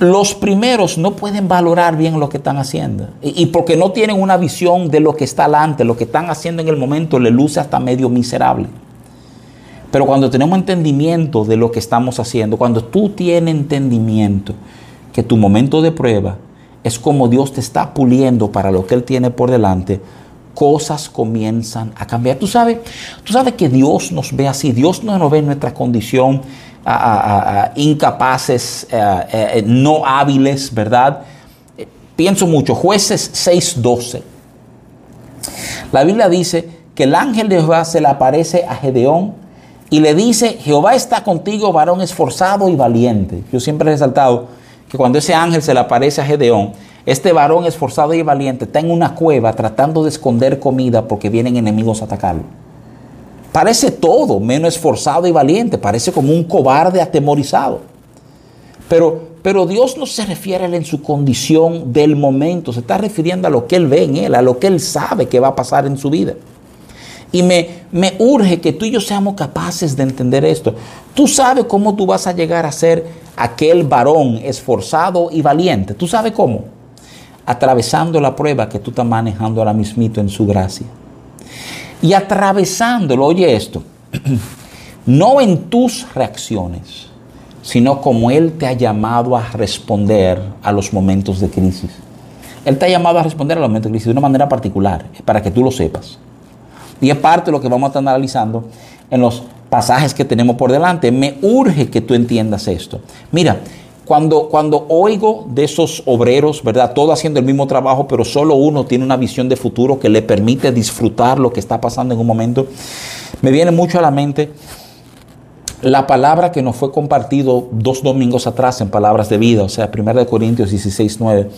los primeros no pueden valorar bien lo que están haciendo. Y, porque no tienen una visión de lo que está delante, lo que están haciendo en el momento le luce hasta medio miserable. Pero cuando tenemos entendimiento de lo que estamos haciendo, cuando tú tienes entendimiento que tu momento de prueba es como Dios te está puliendo para lo que Él tiene por delante, cosas comienzan a cambiar. Tú sabes, tú sabes que Dios nos ve así, Dios no nos ve en nuestra condición incapaces, eh, eh, no hábiles, ¿verdad? Pienso mucho, jueces 6.12. La Biblia dice que el ángel de Jehová se le aparece a Gedeón y le dice, Jehová está contigo, varón esforzado y valiente. Yo siempre he resaltado que cuando ese ángel se le aparece a Gedeón, este varón esforzado y valiente está en una cueva tratando de esconder comida porque vienen enemigos a atacarlo. Parece todo menos esforzado y valiente, parece como un cobarde atemorizado. Pero, pero Dios no se refiere a él en su condición del momento, se está refiriendo a lo que él ve en él, a lo que él sabe que va a pasar en su vida. Y me, me urge que tú y yo seamos capaces de entender esto. Tú sabes cómo tú vas a llegar a ser aquel varón esforzado y valiente. ¿Tú sabes cómo? Atravesando la prueba que tú estás manejando ahora mismito en su gracia y atravesándolo, oye esto, no en tus reacciones, sino como Él te ha llamado a responder a los momentos de crisis. Él te ha llamado a responder a los momentos de crisis de una manera particular, para que tú lo sepas. Y es parte de lo que vamos a estar analizando en los pasajes que tenemos por delante. Me urge que tú entiendas esto. Mira, cuando, cuando oigo de esos obreros, ¿verdad? Todos haciendo el mismo trabajo, pero solo uno tiene una visión de futuro que le permite disfrutar lo que está pasando en un momento, me viene mucho a la mente la palabra que nos fue compartido dos domingos atrás en Palabras de Vida, o sea, 1 Corintios 16, 9,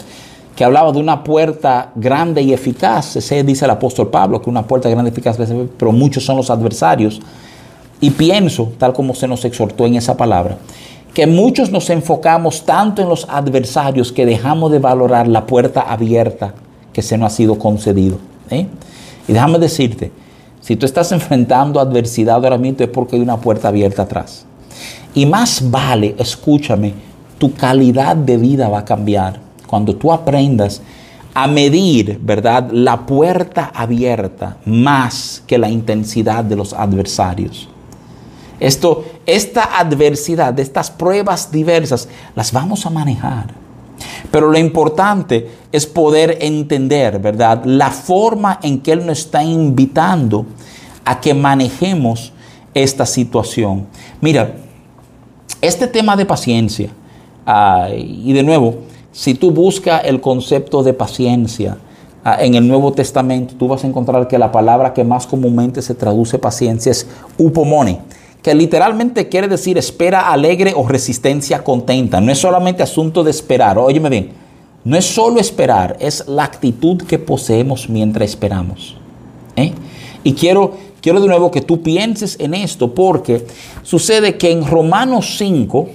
que hablaba de una puerta grande y eficaz. Ese dice el apóstol Pablo, que una puerta grande y eficaz, pero muchos son los adversarios. Y pienso, tal como se nos exhortó en esa palabra, que muchos nos enfocamos tanto en los adversarios que dejamos de valorar la puerta abierta que se nos ha sido concedido. ¿eh? Y déjame decirte, si tú estás enfrentando adversidad ahora mismo es porque hay una puerta abierta atrás. Y más vale, escúchame, tu calidad de vida va a cambiar cuando tú aprendas a medir, ¿verdad?, la puerta abierta más que la intensidad de los adversarios. Esto, esta adversidad, estas pruebas diversas, las vamos a manejar. Pero lo importante es poder entender, ¿verdad? La forma en que Él nos está invitando a que manejemos esta situación. Mira, este tema de paciencia, y de nuevo, si tú buscas el concepto de paciencia ah, en el Nuevo Testamento, tú vas a encontrar que la palabra que más comúnmente se traduce paciencia es upomone que literalmente quiere decir espera alegre o resistencia contenta. No es solamente asunto de esperar, óyeme bien, no es solo esperar, es la actitud que poseemos mientras esperamos. ¿eh? Y quiero, quiero de nuevo que tú pienses en esto, porque sucede que en Romanos 5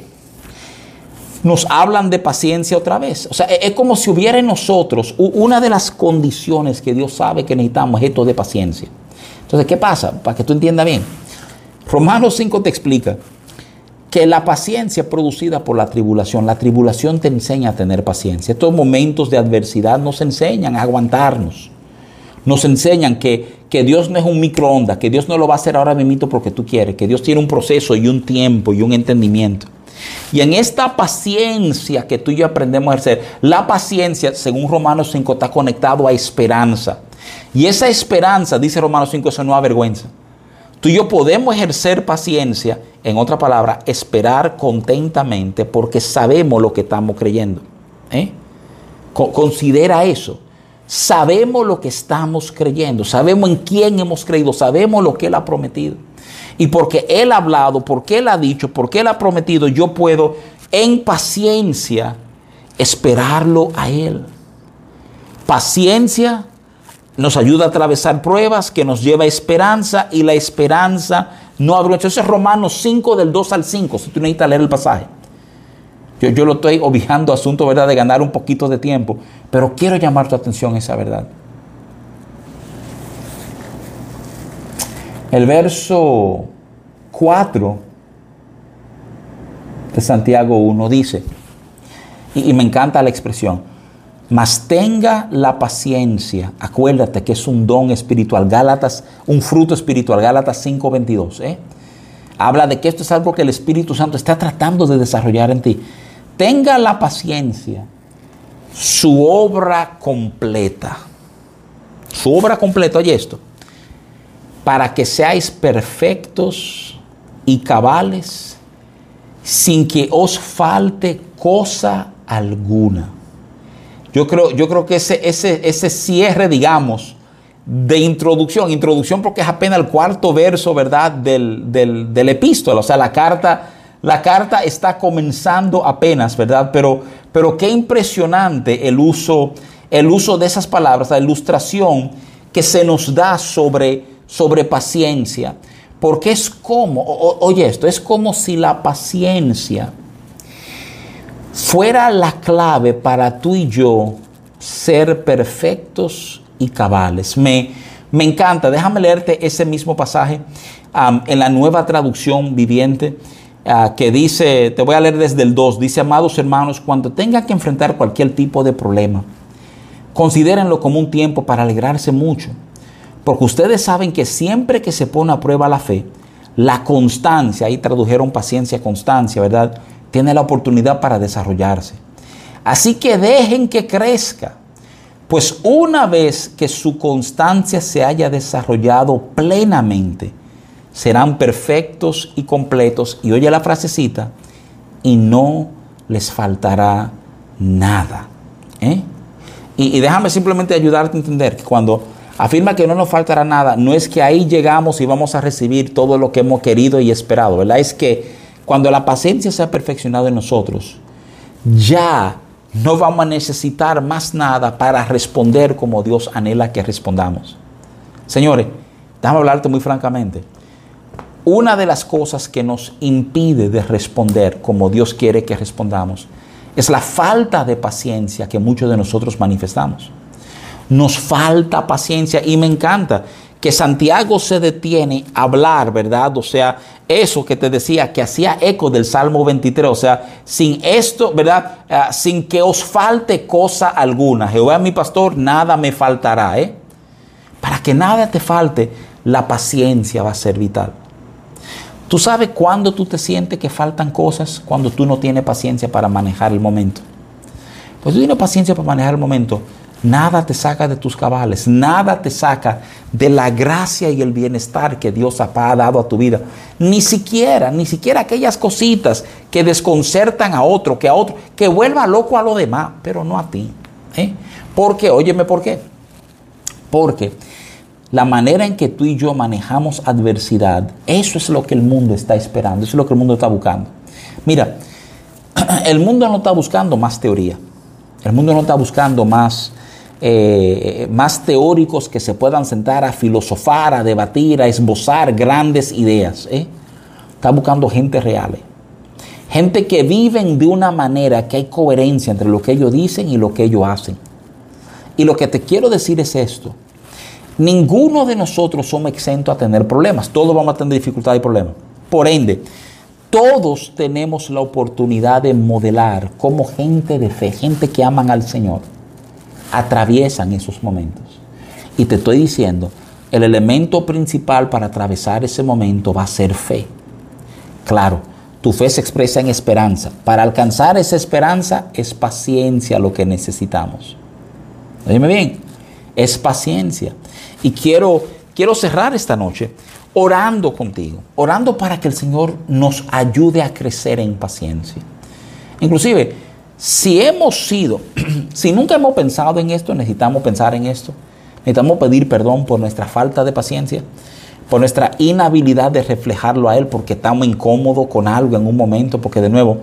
nos hablan de paciencia otra vez. O sea, es como si hubiera en nosotros una de las condiciones que Dios sabe que necesitamos, es esto de paciencia. Entonces, ¿qué pasa? Para que tú entiendas bien. Romanos 5 te explica que la paciencia producida por la tribulación, la tribulación te enseña a tener paciencia. Estos momentos de adversidad nos enseñan a aguantarnos. Nos enseñan que, que Dios no es un microondas, que Dios no lo va a hacer ahora mismo porque tú quieres, que Dios tiene un proceso y un tiempo y un entendimiento. Y en esta paciencia que tú y yo aprendemos a ejercer, la paciencia, según Romanos 5, está conectado a esperanza. Y esa esperanza, dice Romanos 5, eso no avergüenza. Tú y yo podemos ejercer paciencia, en otra palabra, esperar contentamente porque sabemos lo que estamos creyendo. ¿eh? Considera eso. Sabemos lo que estamos creyendo, sabemos en quién hemos creído, sabemos lo que Él ha prometido. Y porque Él ha hablado, porque Él ha dicho, porque Él ha prometido, yo puedo en paciencia esperarlo a Él. Paciencia nos ayuda a atravesar pruebas que nos lleva a esperanza y la esperanza no avergüenza. Eso es Romanos 5 del 2 al 5, si tú necesitas leer el pasaje. Yo, yo lo estoy obviando asunto, ¿verdad?, de ganar un poquito de tiempo, pero quiero llamar tu atención a esa verdad. El verso 4 de Santiago 1 dice, y me encanta la expresión, mas tenga la paciencia. Acuérdate que es un don espiritual. Gálatas, un fruto espiritual. Gálatas 5:22. ¿eh? Habla de que esto es algo que el Espíritu Santo está tratando de desarrollar en ti. Tenga la paciencia. Su obra completa. Su obra completa, oye esto. Para que seáis perfectos y cabales sin que os falte cosa alguna. Yo creo, yo creo que ese, ese, ese cierre, digamos, de introducción, introducción porque es apenas el cuarto verso, ¿verdad?, del, del, epístola, o sea, la carta, la carta está comenzando apenas, ¿verdad? Pero, pero qué impresionante el uso, el uso de esas palabras, la ilustración que se nos da sobre, sobre paciencia, porque es como, oye esto, es como si la paciencia fuera la clave para tú y yo ser perfectos y cabales. Me, me encanta, déjame leerte ese mismo pasaje en la nueva traducción viviente ah, que dice, te voy a leer desde el 2, dice, amados hermanos, cuando tengan que enfrentar cualquier tipo de problema, considérenlo como un tiempo para alegrarse mucho, porque ustedes saben que siempre que se pone a prueba la fe, la constancia, ahí tradujeron paciencia, constancia, ¿verdad? Tiene la oportunidad para desarrollarse. Así que dejen que crezca, pues una vez que su constancia se haya desarrollado plenamente, serán perfectos y completos, y oye la frasecita, y no les faltará nada. ¿eh? Y, y déjame simplemente ayudarte a entender que cuando afirma que no nos faltará nada, no es que ahí llegamos y vamos a recibir todo lo que hemos querido y esperado, ¿verdad? Es que cuando la paciencia se ha perfeccionado en nosotros, ya no vamos a necesitar más nada para responder como Dios anhela que respondamos. Señores, déjame hablarte muy francamente. Una de las cosas que nos impide de responder como Dios quiere que respondamos es la falta de paciencia que muchos de nosotros manifestamos. Nos falta paciencia y me encanta que Santiago se detiene a hablar, ¿verdad? O sea, eso que te decía, que hacía eco del Salmo 23, o sea, sin esto, ¿verdad? Ah, sin que os falte cosa alguna. Jehová mi pastor, nada me faltará, ¿eh? Para que nada te falte, la paciencia va a ser vital. ¿Tú sabes cuándo tú te sientes que faltan cosas? Cuando tú no tienes paciencia para manejar el momento. Pues tú tienes paciencia para manejar el momento Nada te saca de tus cabales, nada te saca de la gracia y el bienestar que Dios ha dado a tu vida. Ni siquiera, ni siquiera aquellas cositas que desconcertan a otro, que a otro, que vuelva loco a lo demás, pero no a ti. ¿eh? Porque, óyeme, ¿por qué? Porque la manera en que tú y yo manejamos adversidad, eso es lo que el mundo está esperando, eso es lo que el mundo está buscando. Mira, el mundo no está buscando más teoría, el mundo no está buscando más eh, más teóricos que se puedan sentar a filosofar, a debatir, a esbozar grandes ideas. ¿eh? Está buscando gente real. Gente que viven de una manera que hay coherencia entre lo que ellos dicen y lo que ellos hacen. Y lo que te quiero decir es esto. Ninguno de nosotros somos exentos a tener problemas. Todos vamos a tener dificultades y problemas. Por ende, todos tenemos la oportunidad de modelar como gente de fe, gente que aman al Señor, atraviesan esos momentos. Y te estoy diciendo, el elemento principal para atravesar ese momento va a ser fe. Claro, tu fe se expresa en esperanza. Para alcanzar esa esperanza es paciencia lo que necesitamos. Dime bien, es paciencia. Y quiero, quiero cerrar esta noche orando contigo, orando para que el Señor nos ayude a crecer en paciencia. Inclusive, si hemos sido, si nunca hemos pensado en esto, necesitamos pensar en esto. Necesitamos pedir perdón por nuestra falta de paciencia, por nuestra inhabilidad de reflejarlo a Él, porque estamos incómodos con algo en un momento, porque de nuevo,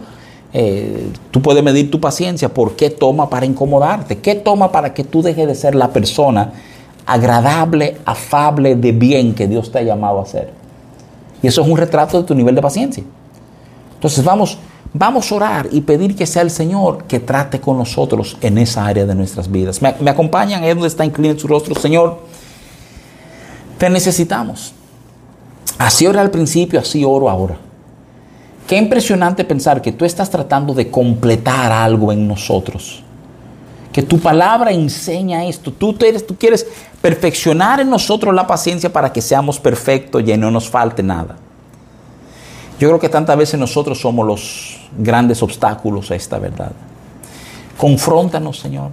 eh, tú puedes medir tu paciencia por qué toma para incomodarte, qué toma para que tú dejes de ser la persona agradable, afable, de bien que Dios te ha llamado a ser. Y eso es un retrato de tu nivel de paciencia. Entonces vamos, vamos a orar y pedir que sea el Señor que trate con nosotros en esa área de nuestras vidas. Me, acompañan, es donde está inclinado su rostro, Señor. Te necesitamos. Así oré al principio, así oro ahora. Qué impresionante pensar que tú estás tratando de completar algo en nosotros que tu palabra enseña esto. Tú, eres, tú quieres perfeccionar en nosotros la paciencia para que seamos perfectos y no nos falte nada. Yo creo que tantas veces nosotros somos los grandes obstáculos a esta verdad. Confróntanos, Señor.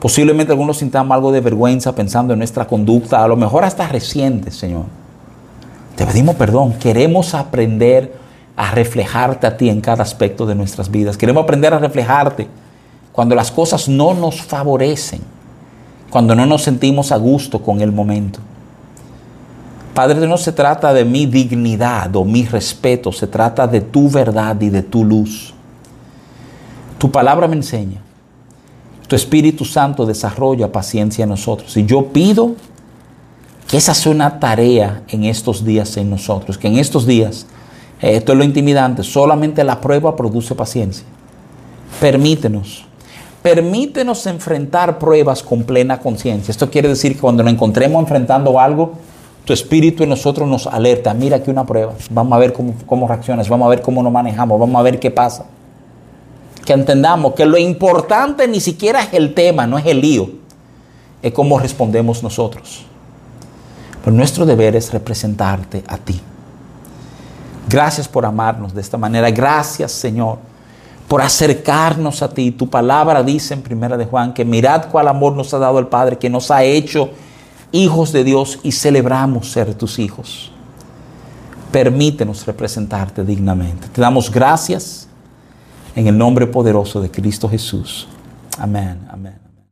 Posiblemente algunos sintamos algo de vergüenza pensando en nuestra conducta, a lo mejor hasta reciente, Señor. Te pedimos perdón. Queremos aprender a reflejarte a ti en cada aspecto de nuestras vidas. Queremos aprender a reflejarte cuando las cosas no nos favorecen, cuando no nos sentimos a gusto con el momento. Padre, no se trata de mi dignidad o mi respeto, se trata de tu verdad y de tu luz. Tu palabra me enseña. Tu Espíritu Santo desarrolla paciencia en nosotros. Y yo pido que esa sea una tarea en estos días en nosotros, que en estos días, eh, esto es lo intimidante, solamente la prueba produce paciencia. Permítenos Permítenos enfrentar pruebas con plena conciencia. Esto quiere decir que cuando nos encontremos enfrentando algo, tu espíritu en nosotros nos alerta. Mira aquí una prueba. Vamos a ver cómo, cómo reaccionas. Vamos a ver cómo nos manejamos. Vamos a ver qué pasa. Que entendamos que lo importante ni siquiera es el tema, no es el lío. Es cómo respondemos nosotros. Pero nuestro deber es representarte a ti. Gracias por amarnos de esta manera. Gracias, Señor por acercarnos a ti. Tu palabra dice en Primera de Juan que mirad cuál amor nos ha dado el Padre, que nos ha hecho hijos de Dios y celebramos ser tus hijos. Permítenos representarte dignamente. Te damos gracias en el nombre poderoso de Cristo Jesús. Amén, amén.